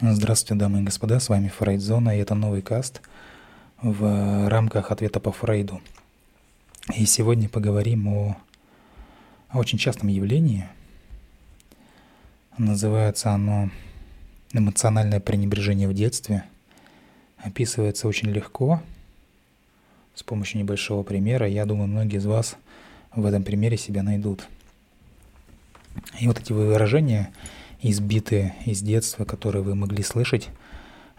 Здравствуйте, дамы и господа, с вами Фрейдзона, и это новый каст в рамках ответа по Фрейду. И сегодня поговорим о, о очень частом явлении. Называется оно эмоциональное пренебрежение в детстве. Описывается очень легко, с помощью небольшого примера. Я думаю, многие из вас в этом примере себя найдут. И вот эти выражения – избитые из детства, которые вы могли слышать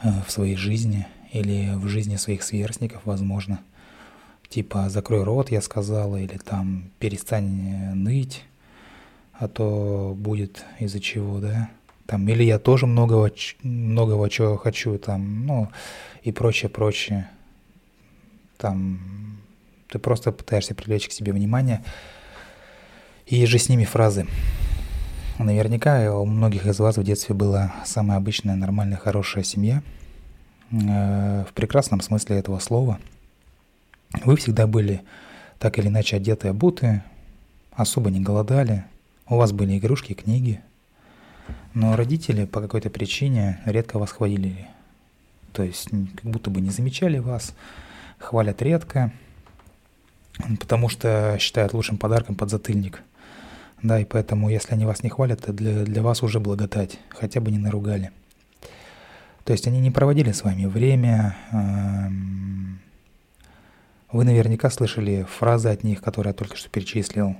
э, в своей жизни или в жизни своих сверстников, возможно. Типа «закрой рот», я сказала, или там «перестань ныть», а то будет из-за чего, да. Там, или я тоже многого, многого чего хочу, там, ну, и прочее, прочее. Там, ты просто пытаешься привлечь к себе внимание, и же с ними фразы. Наверняка у многих из вас в детстве была самая обычная, нормальная, хорошая семья. Э, в прекрасном смысле этого слова. Вы всегда были так или иначе одеты, обуты, особо не голодали, у вас были игрушки, книги. Но родители по какой-то причине редко вас хвалили. То есть как будто бы не замечали вас, хвалят редко, потому что считают лучшим подарком подзатыльник – да, и поэтому, если они вас не хвалят, то для, для вас уже благодать, хотя бы не наругали. То есть они не проводили с вами время. Эм, вы наверняка слышали фразы от них, которые я только что перечислил.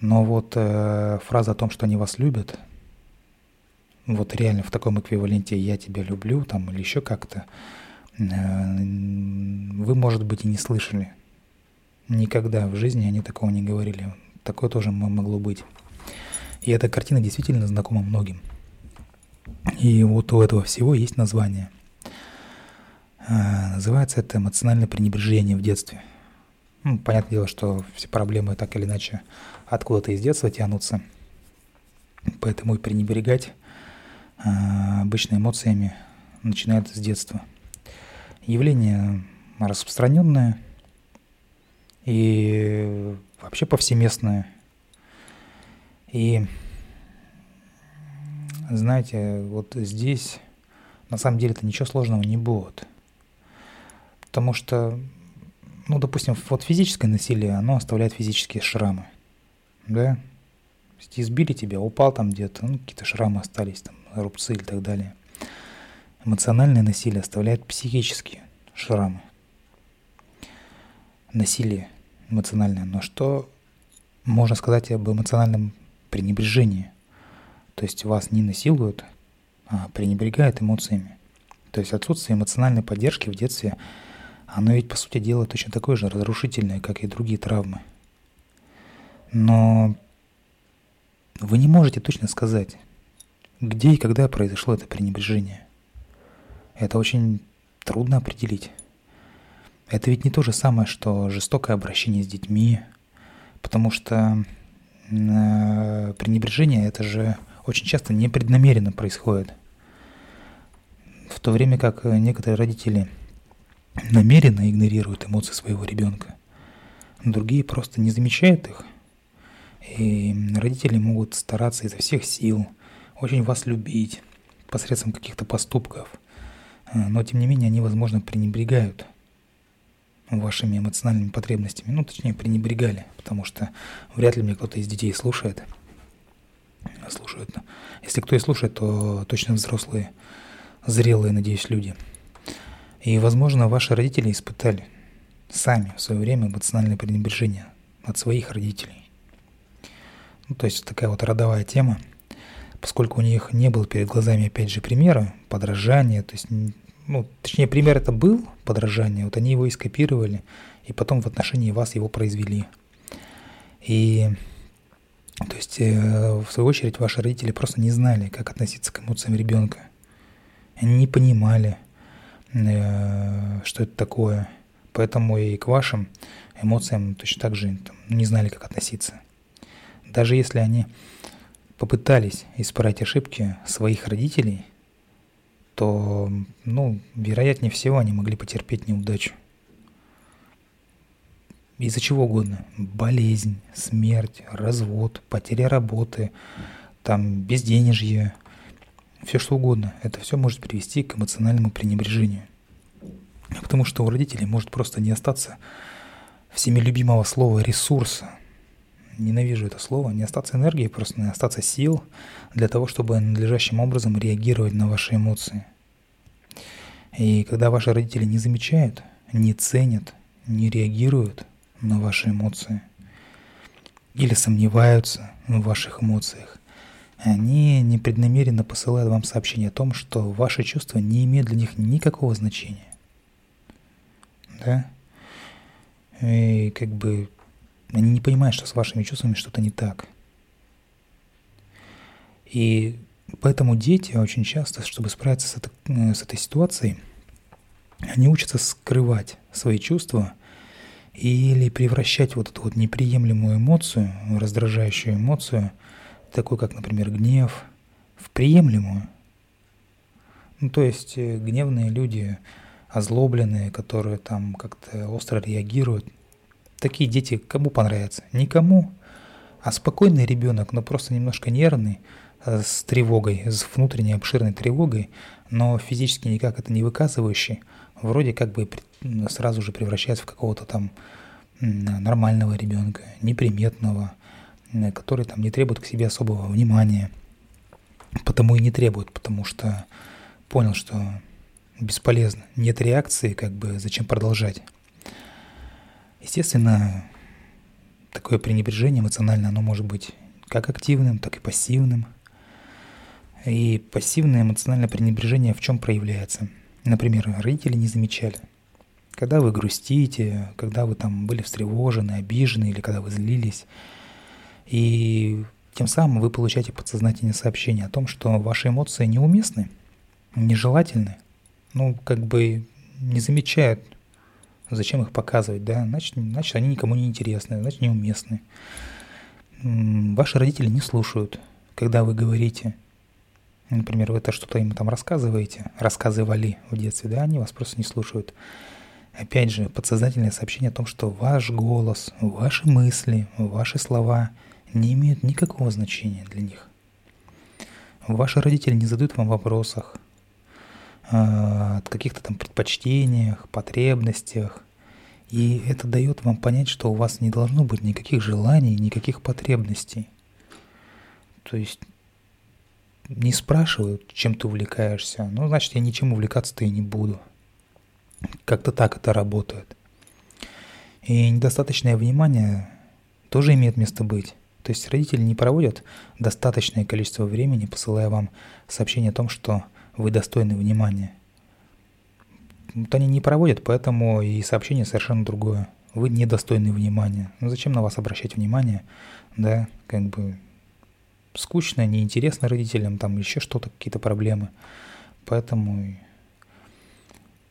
Но вот э, фраза о том, что они вас любят, вот реально в таком эквиваленте «я тебя люблю» там или еще как-то, э, вы, может быть, и не слышали. Никогда в жизни они такого не говорили. Такое тоже могло быть. И эта картина действительно знакома многим. И вот у этого всего есть название. А, называется это эмоциональное пренебрежение в детстве. Ну, понятное дело, что все проблемы так или иначе откуда-то из детства тянутся. Поэтому и пренебрегать а, обычно эмоциями начинает с детства. Явление распространенное, и вообще повсеместное. И знаете, вот здесь на самом деле это ничего сложного не будет. Потому что, ну, допустим, вот физическое насилие, оно оставляет физические шрамы. Да? Избили тебя, упал там где-то, ну, какие-то шрамы остались, там, рубцы и так далее. Эмоциональное насилие оставляет психические шрамы. Насилие эмоциональное, но что можно сказать об эмоциональном пренебрежении? То есть вас не насилуют, а пренебрегают эмоциями. То есть отсутствие эмоциональной поддержки в детстве, оно ведь, по сути дела, точно такое же разрушительное, как и другие травмы. Но вы не можете точно сказать, где и когда произошло это пренебрежение. Это очень трудно определить. Это ведь не то же самое, что жестокое обращение с детьми, потому что э, пренебрежение это же очень часто непреднамеренно происходит. В то время как некоторые родители намеренно игнорируют эмоции своего ребенка, другие просто не замечают их. И родители могут стараться изо всех сил, очень вас любить посредством каких-то поступков, э, но тем не менее они, возможно, пренебрегают – вашими эмоциональными потребностями, ну, точнее, пренебрегали, потому что вряд ли мне кто-то из детей слушает. Слушают. Если кто и слушает, то точно взрослые, зрелые, надеюсь, люди. И, возможно, ваши родители испытали сами в свое время эмоциональное пренебрежение от своих родителей. Ну, то есть такая вот родовая тема, поскольку у них не было перед глазами, опять же, примера, подражания, то есть ну, точнее, пример это был подражание, вот они его и скопировали, и потом в отношении вас его произвели. И, то есть, э, в свою очередь, ваши родители просто не знали, как относиться к эмоциям ребенка. Они не понимали, э, что это такое. Поэтому и к вашим эмоциям точно так же там, не знали, как относиться. Даже если они попытались исправить ошибки своих родителей – то, ну, вероятнее всего, они могли потерпеть неудачу. Из-за чего угодно. Болезнь, смерть, развод, потеря работы, там, безденежье, все что угодно. Это все может привести к эмоциональному пренебрежению. Потому что у родителей может просто не остаться всеми любимого слова ресурса. Ненавижу это слово. Не остаться энергии, просто не остаться сил для того, чтобы надлежащим образом реагировать на ваши эмоции. И когда ваши родители не замечают, не ценят, не реагируют на ваши эмоции или сомневаются в ваших эмоциях, они непреднамеренно посылают вам сообщение о том, что ваши чувства не имеют для них никакого значения. Да? И как бы они не понимают, что с вашими чувствами что-то не так. И поэтому дети очень часто, чтобы справиться с, это, э, с этой ситуацией, они учатся скрывать свои чувства или превращать вот эту вот неприемлемую эмоцию, раздражающую эмоцию, такую как, например, гнев, в приемлемую. Ну, то есть э, гневные люди, озлобленные, которые там как-то остро реагируют, такие дети кому понравятся? Никому. А спокойный ребенок, но просто немножко нервный, э, с тревогой, с внутренней обширной тревогой, но физически никак это не выказывающий, вроде как бы сразу же превращается в какого-то там нормального ребенка, неприметного, который там не требует к себе особого внимания. Потому и не требует, потому что понял, что бесполезно. Нет реакции, как бы зачем продолжать. Естественно, такое пренебрежение эмоционально, оно может быть как активным, так и пассивным. И пассивное эмоциональное пренебрежение в чем проявляется? Например, родители не замечали. Когда вы грустите, когда вы там были встревожены, обижены или когда вы злились, и тем самым вы получаете подсознательное сообщение о том, что ваши эмоции неуместны, нежелательны, ну, как бы не замечают, зачем их показывать, да, значит, значит они никому не интересны, значит, неуместны. Ваши родители не слушают, когда вы говорите, например, вы это что-то им там рассказываете, рассказывали в детстве, да, они вас просто не слушают. Опять же, подсознательное сообщение о том, что ваш голос, ваши мысли, ваши слова – не имеют никакого значения для них. Ваши родители не задают вам вопросах о каких-то там предпочтениях, потребностях. И это дает вам понять, что у вас не должно быть никаких желаний, никаких потребностей. То есть не спрашивают, чем ты увлекаешься. Ну, значит, я ничем увлекаться-то и не буду. Как-то так это работает. И недостаточное внимание тоже имеет место быть. То есть родители не проводят достаточное количество времени, посылая вам сообщение о том, что вы достойны внимания. Вот они не проводят, поэтому и сообщение совершенно другое. Вы недостойны внимания. Ну зачем на вас обращать внимание? Да, как бы скучно, неинтересно родителям, там еще что-то, какие-то проблемы. Поэтому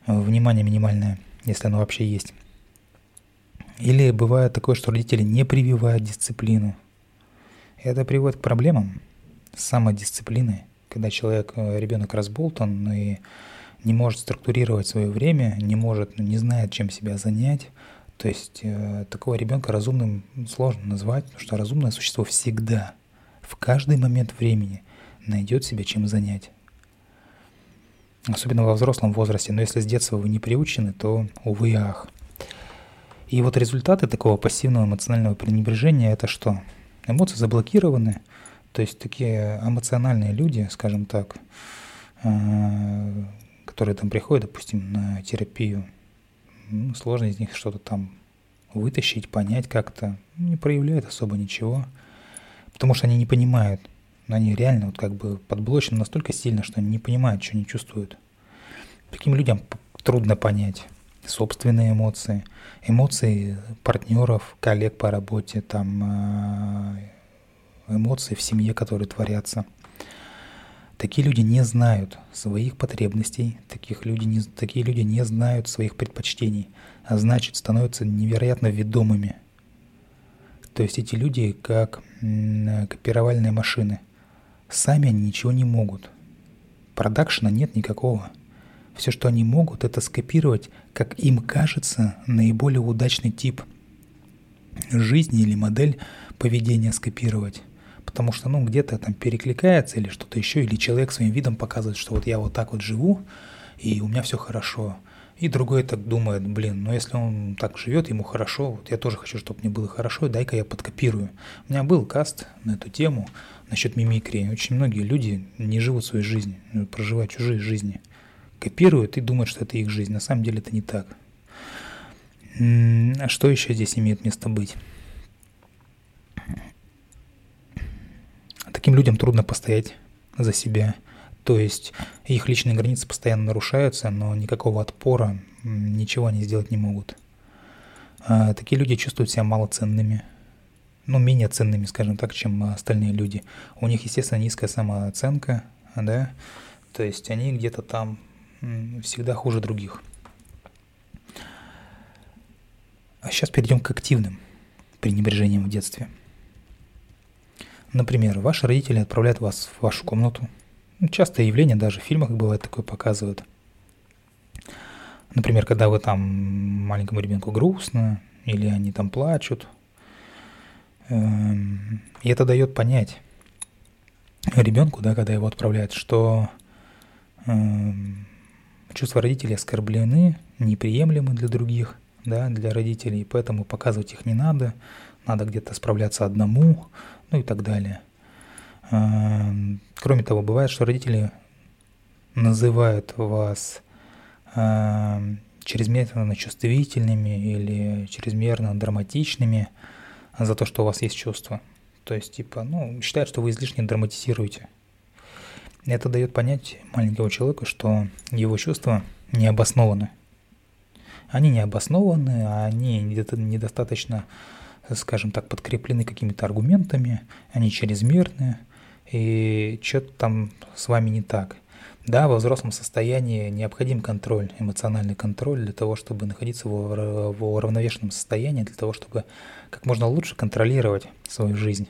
внимание минимальное, если оно вообще есть. Или бывает такое, что родители не прививают дисциплину. Это приводит к проблемам с самодисциплиной, когда человек, э, ребенок разболтан и не может структурировать свое время, не может, не знает, чем себя занять. То есть э, такого ребенка разумным сложно назвать, потому что разумное существо всегда, в каждый момент времени найдет себе чем занять. Особенно во взрослом возрасте. Но если с детства вы не приучены, то увы и ах. И вот результаты такого пассивного эмоционального пренебрежения это что? Эмоции заблокированы, то есть такие эмоциональные люди, скажем так, э, которые там приходят, допустим, на терапию, ну, сложно из них что-то там вытащить, понять как-то, не проявляют особо ничего, потому что они не понимают, они реально вот как бы подблочены настолько сильно, что они не понимают, что они чувствуют. Таким людям трудно понять собственные эмоции, эмоции партнеров, коллег по работе, там э, эмоции в семье, которые творятся. Такие люди не знают своих потребностей, таких люди не, такие люди не знают своих предпочтений, а значит становятся невероятно ведомыми. То есть эти люди как копировальные машины. Сами они ничего не могут. Продакшена нет никакого. Все, что они могут, это скопировать, как им кажется, наиболее удачный тип жизни или модель поведения скопировать. Потому что, ну, где-то там перекликается или что-то еще, или человек своим видом показывает, что вот я вот так вот живу, и у меня все хорошо. И другой так думает, блин, ну если он так живет, ему хорошо, вот я тоже хочу, чтобы мне было хорошо, дай-ка я подкопирую. У меня был каст на эту тему насчет мимикрии. Очень многие люди не живут свою жизнь, проживают чужие жизни. Копируют и думают, что это их жизнь. На самом деле это не так. А что еще здесь имеет место быть? Таким людям трудно постоять за себя. То есть их личные границы постоянно нарушаются, но никакого отпора, ничего они сделать не могут. А такие люди чувствуют себя малоценными, ну, менее ценными, скажем так, чем остальные люди. У них, естественно, низкая самооценка, да, то есть они где-то там всегда хуже других. А сейчас перейдем к активным пренебрежениям в детстве. Например, ваши родители отправляют вас в вашу комнату. Ну, частое явление, даже в фильмах бывает такое показывают. Например, когда вы там маленькому ребенку грустно, или они там плачут. Эм, и это дает понять ребенку, да, когда его отправляют, что эм, чувства родителей оскорблены, неприемлемы для других – да, для родителей, поэтому показывать их не надо, надо где-то справляться одному, ну и так далее. Эм, кроме того, бывает, что родители называют вас эм, чрезмерно чувствительными или чрезмерно драматичными за то, что у вас есть чувства. То есть, типа, ну, считают, что вы излишне драматизируете. Это дает понять маленькому человеку, что его чувства не обоснованы. Они не обоснованы, а они недостаточно, скажем так, подкреплены какими-то аргументами, они чрезмерные, и что-то там с вами не так. Да, во взрослом состоянии необходим контроль, эмоциональный контроль для того, чтобы находиться в, в уравновешенном состоянии, для того, чтобы как можно лучше контролировать свою жизнь.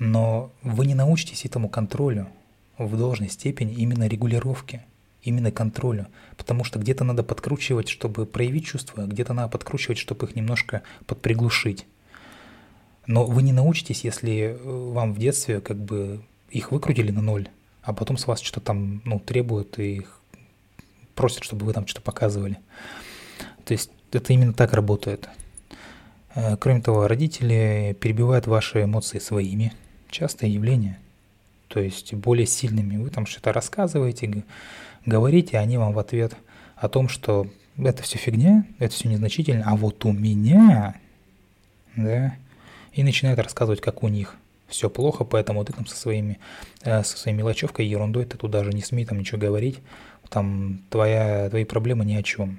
Но вы не научитесь этому контролю в должной степени именно регулировки – именно контролю, потому что где-то надо подкручивать, чтобы проявить чувства, где-то надо подкручивать, чтобы их немножко подприглушить. Но вы не научитесь, если э, вам в детстве как бы их выкрутили на ноль, а потом с вас что-то там ну, требуют и просят, чтобы вы там что-то показывали. То есть это именно так работает. Э, кроме того, родители перебивают ваши эмоции своими. Частое явление. То есть более сильными. Вы там что-то рассказываете, говорите, они вам в ответ о том, что это все фигня, это все незначительно, а вот у меня, да, и начинают рассказывать, как у них все плохо, поэтому ты там со своими, э, со своей мелочевкой, ерундой, ты туда же не смей там ничего говорить, там твоя, твои проблемы ни о чем.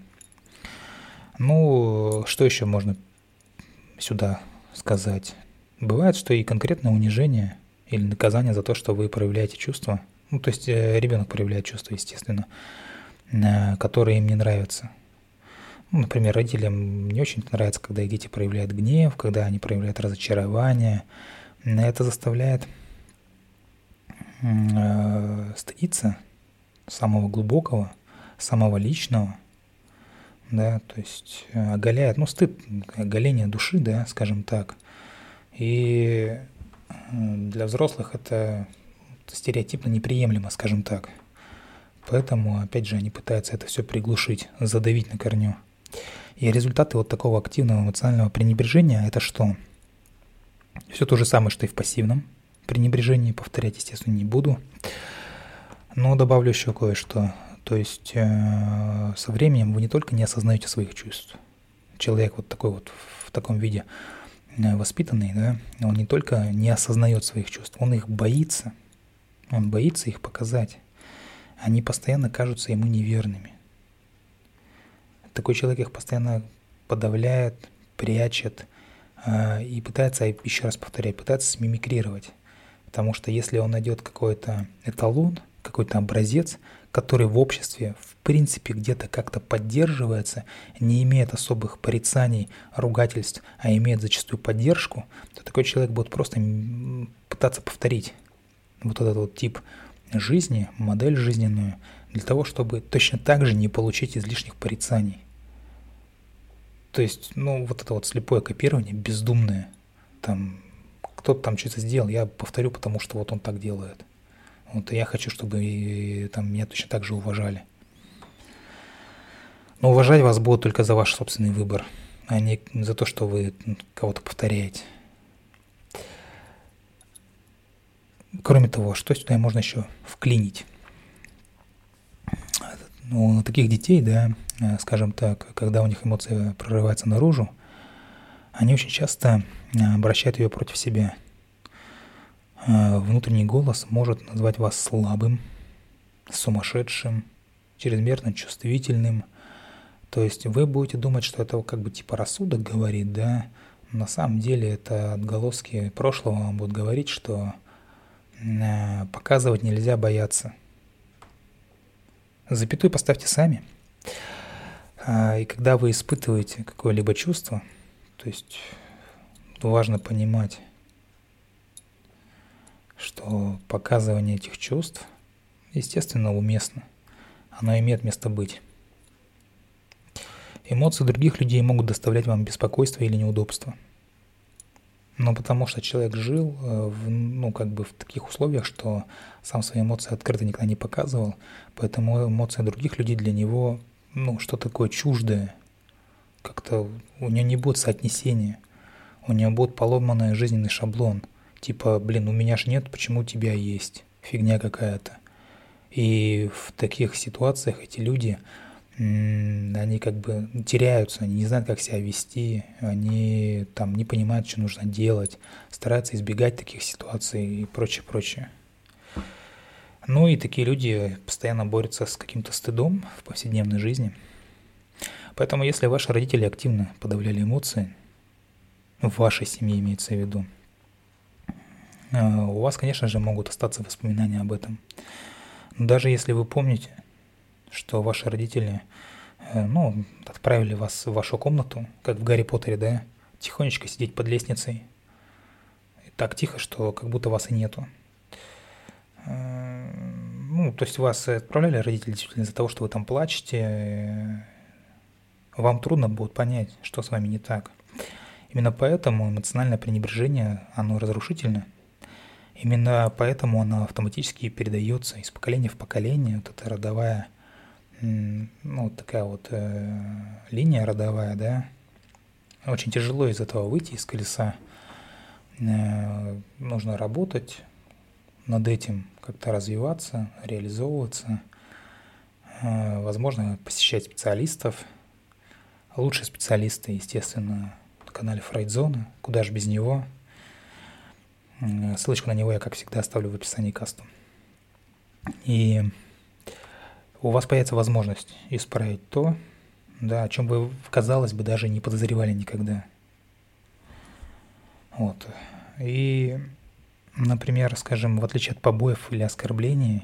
Ну, что еще можно сюда сказать? Бывает, что и конкретное унижение или наказание за то, что вы проявляете чувства – ну, то есть э, ребенок проявляет чувства, естественно, э, которые им не нравятся. Ну, например, родителям не очень нравится, когда их дети проявляют гнев, когда они проявляют разочарование. Это заставляет э, стыдиться самого глубокого, самого личного, да, то есть оголяет, ну, стыд, оголение души, да, скажем так. И для взрослых это стереотипно неприемлемо, скажем так. Поэтому, опять же, они пытаются это все приглушить, задавить на корню. И результаты вот такого активного эмоционального пренебрежения – это что? Все то же самое, что и в пассивном пренебрежении, повторять, естественно, не буду. Но добавлю еще кое-что. То есть э, со временем вы не только не осознаете своих чувств. Человек вот такой вот в таком виде э, воспитанный, да, он не только не осознает своих чувств, он их боится – он боится их показать. Они постоянно кажутся ему неверными. Такой человек их постоянно подавляет, прячет э, и пытается, еще раз повторяю, пытается смимикрировать. Потому что если он найдет какой-то эталон, какой-то образец, который в обществе в принципе где-то как-то поддерживается, не имеет особых порицаний, ругательств, а имеет зачастую поддержку, то такой человек будет просто пытаться повторить вот этот вот тип жизни, модель жизненную, для того, чтобы точно так же не получить излишних порицаний. То есть, ну, вот это вот слепое копирование, бездумное, там, кто-то там что-то сделал, я повторю, потому что вот он так делает. Вот и я хочу, чтобы и, там меня точно так же уважали. Но уважать вас будут только за ваш собственный выбор, а не за то, что вы кого-то повторяете. Кроме того, что сюда можно еще вклинить? У таких детей, да, э, скажем так, когда у них эмоция прорывается наружу, они очень часто э, обращают ее против себя. Э, внутренний голос может назвать вас слабым, сумасшедшим, чрезмерно чувствительным. То есть вы будете думать, что это как бы типа рассудок говорит, да, на самом деле это отголоски прошлого вам будут говорить, что показывать нельзя бояться. Запятую поставьте сами. А, и когда вы испытываете какое-либо чувство, то есть важно понимать, что показывание этих чувств, естественно, уместно. Оно имеет место быть. Эмоции других людей могут доставлять вам беспокойство или неудобство – ну, потому что человек жил, э, в, ну, как бы в таких условиях, что сам свои эмоции открыто никогда не показывал, поэтому эмоции других людей для него, ну, что такое чуждое, как-то у него не будет соотнесения, у него будет поломанный жизненный шаблон, типа, блин, у меня ж нет, почему у тебя есть, фигня какая-то. И в таких ситуациях эти люди, они как бы теряются, они не знают, как себя вести, они там не понимают, что нужно делать, стараются избегать таких ситуаций и прочее, прочее. Ну и такие люди постоянно борются с каким-то стыдом в повседневной жизни. Поэтому если ваши родители активно подавляли эмоции, в вашей семье имеется в виду, э, у вас, конечно же, могут остаться воспоминания об этом. Но даже если вы помните, что ваши родители, э, ну, отправили вас в вашу комнату, как в Гарри Поттере, да, тихонечко сидеть под лестницей. И так тихо, что как будто вас и нету. Э, ну, то есть вас отправляли родители действительно из-за того, что вы там плачете, вам трудно будет понять, что с вами не так. Именно поэтому эмоциональное пренебрежение, оно разрушительно. Именно поэтому оно автоматически передается из поколения в поколение, вот эта родовая ну, такая вот э, линия родовая, да, очень тяжело из этого выйти, из колеса. Э, нужно работать над этим, как-то развиваться, реализовываться. Э, возможно, посещать специалистов. Лучшие специалисты, естественно, на канале Фрейдзона. Куда же без него? Э, ссылочку на него я, как всегда, оставлю в описании каста. И у вас появится возможность исправить то, да, о чем вы, казалось бы, даже не подозревали никогда. Вот. И, например, скажем, в отличие от побоев или оскорблений,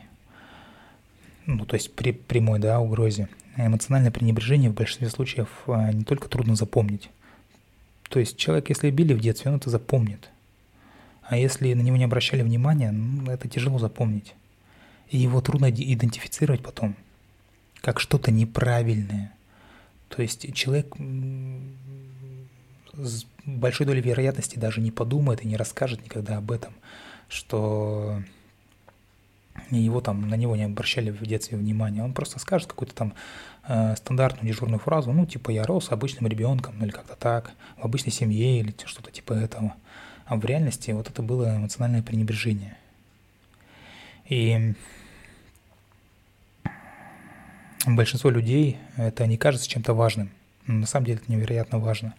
ну, то есть при прямой, да, угрозе, эмоциональное пренебрежение в большинстве случаев а, не только трудно запомнить. То есть человек, если били в детстве, он это запомнит. А если на него не обращали внимания, ну, это тяжело запомнить. И его трудно идентифицировать потом – как что-то неправильное. То есть человек с большой долей вероятности даже не подумает и не расскажет никогда об этом, что его там на него не обращали в детстве внимания. Он просто скажет какую-то там э, стандартную дежурную фразу, ну типа я рос обычным ребенком, ну или как-то так, в обычной семье или что-то типа этого. А в реальности вот это было эмоциональное пренебрежение. И большинство людей это не кажется чем-то важным. Но на самом деле это невероятно важно.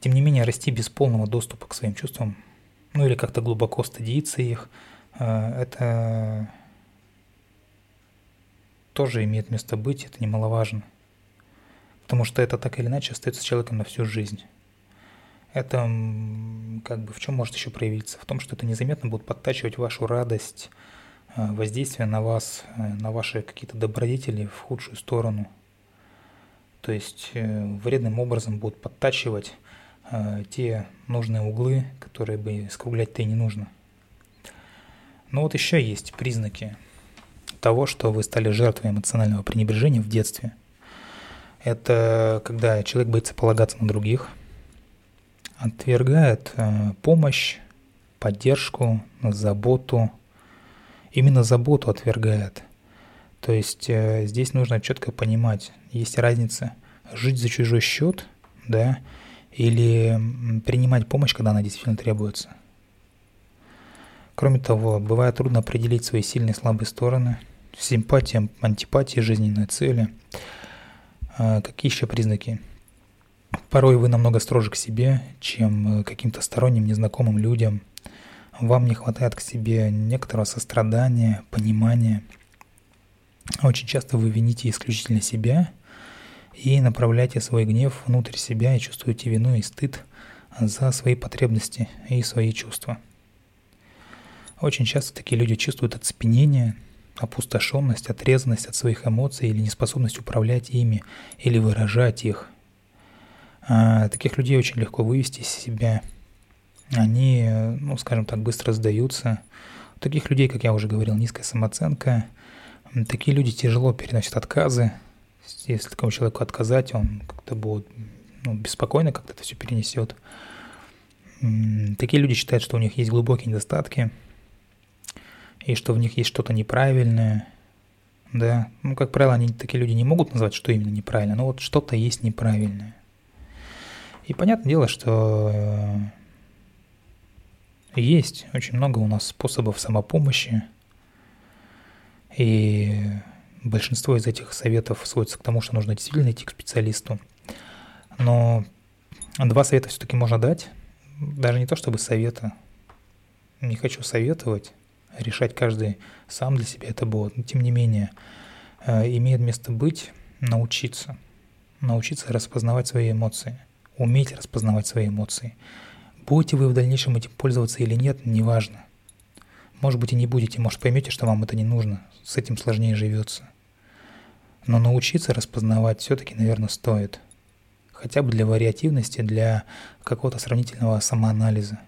Тем не менее, расти без полного доступа к своим чувствам, ну или как-то глубоко стыдиться их, э, это тоже имеет место быть, это немаловажно. Потому что это так или иначе остается человеком на всю жизнь. Это как бы в чем может еще проявиться? В том, что это незаметно будет подтачивать вашу радость, воздействие на вас, э, на ваши какие-то добродетели в худшую сторону. То есть э, вредным образом будут подтачивать те нужные углы, которые бы скруглять-то и не нужно. Но вот еще есть признаки того, что вы стали жертвой эмоционального пренебрежения в детстве. Это когда человек боится полагаться на других, отвергает помощь поддержку, заботу. Именно заботу отвергает. То есть э, здесь нужно четко понимать, есть разница жить за чужой счет, да, или принимать помощь, когда она действительно требуется. Кроме того, бывает трудно определить свои сильные и слабые стороны, симпатия, антипатия, жизненные цели. А, какие еще признаки? Порой вы намного строже к себе, чем э, каким-то сторонним, незнакомым людям. Вам не хватает к себе некоторого сострадания, понимания. Очень часто вы вините исключительно себя и направляете свой гнев внутрь себя и чувствуете вину и стыд за свои потребности и свои чувства. Очень часто такие люди чувствуют оцепенение, опустошенность, отрезанность от своих эмоций или неспособность управлять ими или выражать их. А таких людей очень легко вывести из себя. Они, ну, скажем так, быстро сдаются. У таких людей, как я уже говорил, низкая самооценка. Такие люди тяжело переносят отказы. Если такому человеку отказать, он как-то будет ну, беспокойно как-то это все перенесет. Такие люди считают, что у них есть глубокие недостатки, и что в них есть что-то неправильное, да. Ну, как правило, они, такие люди не могут назвать, что именно неправильно, но вот что-то есть неправильное. И понятное дело, что э, есть очень много у нас способов самопомощи, и большинство из этих советов сводится к тому, что нужно действительно идти к специалисту. Но два совета все-таки можно дать, даже не то чтобы совета, не хочу советовать, решать каждый сам для себя это будет, но тем не менее э, имеет место быть научиться, научиться распознавать свои эмоции – уметь распознавать свои эмоции. Будете вы в дальнейшем этим пользоваться или нет, неважно. Может быть и не будете, может поймете, что вам это не нужно, с этим сложнее живется. Но научиться распознавать все-таки, наверное, стоит. Хотя бы для вариативности, для какого-то сравнительного самоанализа.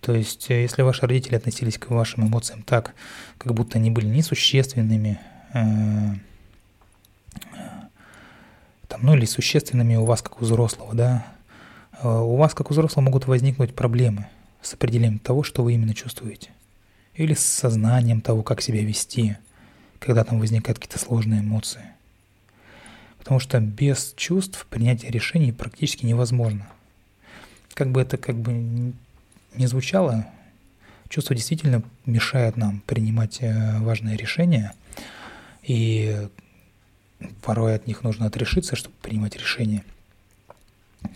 То есть, э, если ваши родители относились к вашим эмоциям так, как будто они были несущественными, э, там, ну или существенными у вас, как у взрослого, да, э, у вас, как у взрослого, могут возникнуть проблемы с определением того, что вы именно чувствуете. Или с сознанием того, как себя вести, когда там возникают какие-то сложные эмоции. Потому что без чувств принятие решений практически невозможно. Как бы это как бы не звучало, чувства действительно мешают нам принимать э, важные решения. И порой от них нужно отрешиться, чтобы принимать решения.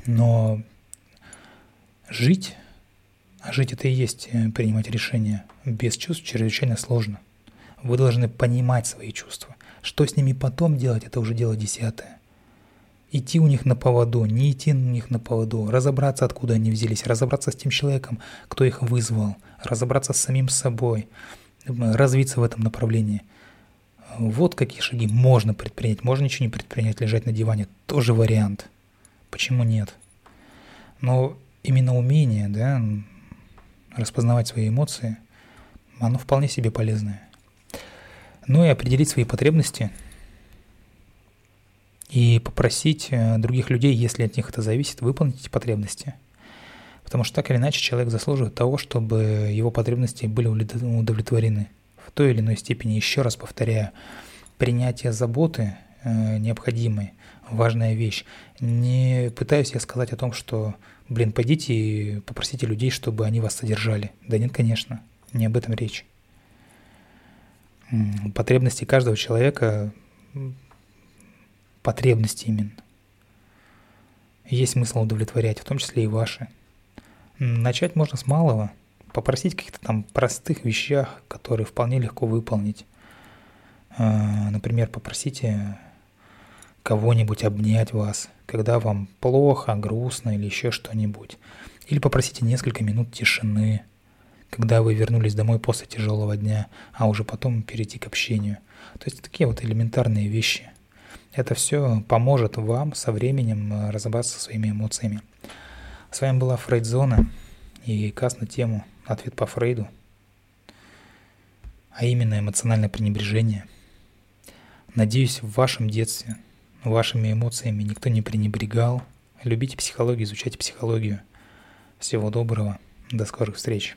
Но жить, а жить это и есть э, принимать решения без чувств чрезвычайно сложно. Вы должны понимать свои чувства. Что с ними потом делать, это уже дело десятое. Идти у них на поводу, не идти у них на поводу, разобраться, откуда они взялись, разобраться с тем человеком, кто их вызвал, разобраться с самим собой, развиться в этом направлении – вот какие шаги можно предпринять. Можно ничего не предпринять, лежать на диване. Тоже вариант. Почему нет? Но именно умение, да, распознавать свои эмоции, оно вполне себе полезное. Ну и определить свои потребности и попросить э, других людей, если от них это зависит, выполнить эти потребности. Потому что так или иначе человек заслуживает того, чтобы его потребности были удовлетворены в той или иной степени, еще раз повторяю, принятие заботы э, необходимой, важная вещь. Не пытаюсь я сказать о том, что, блин, пойдите и попросите людей, чтобы они вас содержали. Да нет, конечно, не об этом речь. Потребности каждого человека, потребности именно, есть смысл удовлетворять, в том числе и ваши. Начать можно с малого – попросить каких-то там простых вещах, которые вполне легко выполнить. А, например, попросите кого-нибудь обнять вас, когда вам плохо, грустно или еще что-нибудь. Или попросите несколько минут тишины, когда вы вернулись домой после тяжелого дня, а уже потом перейти к общению. То есть такие вот элементарные вещи. Это все поможет вам со временем э, разобраться со своими эмоциями. С вами была Фрейдзона и каз на тему ответ по Фрейду, а именно эмоциональное пренебрежение. Надеюсь, в вашем детстве вашими эмоциями никто не пренебрегал. Любите психологию, изучайте психологию. Всего доброго. До скорых встреч!